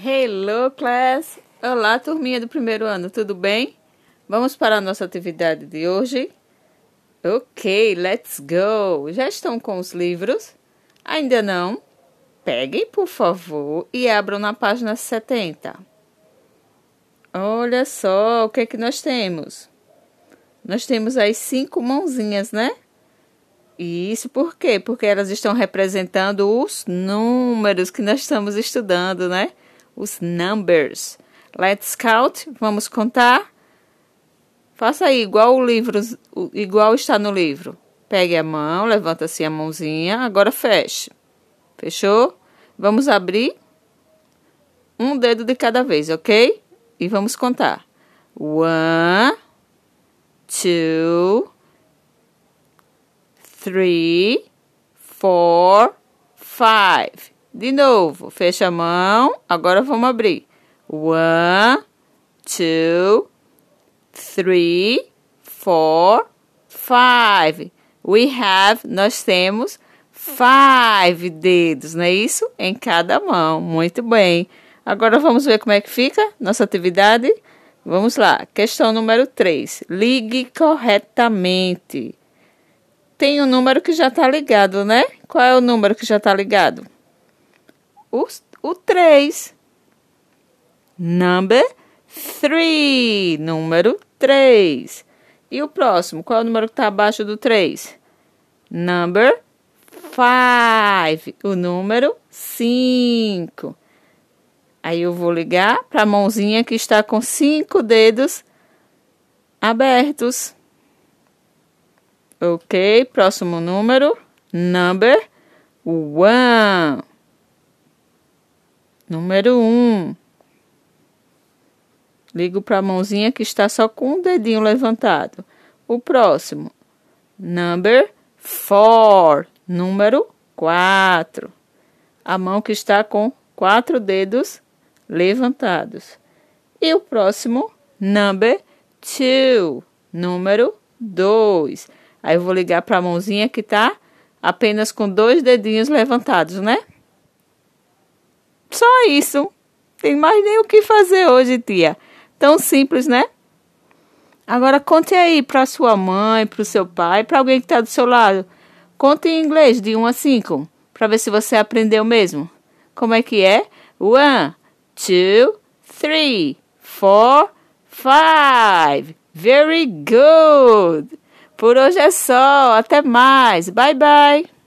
Hello, class! Olá, turminha do primeiro ano, tudo bem? Vamos para a nossa atividade de hoje? Ok, let's go! Já estão com os livros? Ainda não? Peguem, por favor, e abram na página 70. Olha só o que é que nós temos. Nós temos as cinco mãozinhas, né? Isso por quê? Porque elas estão representando os números que nós estamos estudando, né? Os numbers. Let's count. Vamos contar. Faça aí igual o livro, igual está no livro. Pegue a mão, levanta assim a mãozinha, agora feche. Fechou? Vamos abrir um dedo de cada vez, ok? E vamos contar. One, two, three, four, five. De novo, fecha a mão. Agora vamos abrir. One, two, three, four, five. We have, nós temos five dedos, não é isso? Em cada mão. Muito bem. Agora vamos ver como é que fica nossa atividade. Vamos lá. Questão número 3. Ligue corretamente. Tem um número que já está ligado, né? Qual é o número que já está ligado? O, o 3. Number 3. Número 3. E o próximo? Qual é o número que está abaixo do 3? Number 5. O número 5. Aí eu vou ligar para a mãozinha que está com cinco dedos abertos. Ok, próximo número. Number 1. Número 1. Um. Ligo para a mãozinha que está só com um dedinho levantado. O próximo. Number 4. Número 4. A mão que está com quatro dedos levantados. E o próximo. Number 2. Número 2. Aí eu vou ligar para a mãozinha que está apenas com dois dedinhos levantados, né? Isso. Tem mais nem o que fazer hoje, tia. Tão simples, né? Agora conte aí para sua mãe, para o seu pai, para alguém que está do seu lado. Conte em inglês de 1 a 5, para ver se você aprendeu mesmo. Como é que é? One, two, three, four, five. Very good. Por hoje é só. Até mais. Bye bye.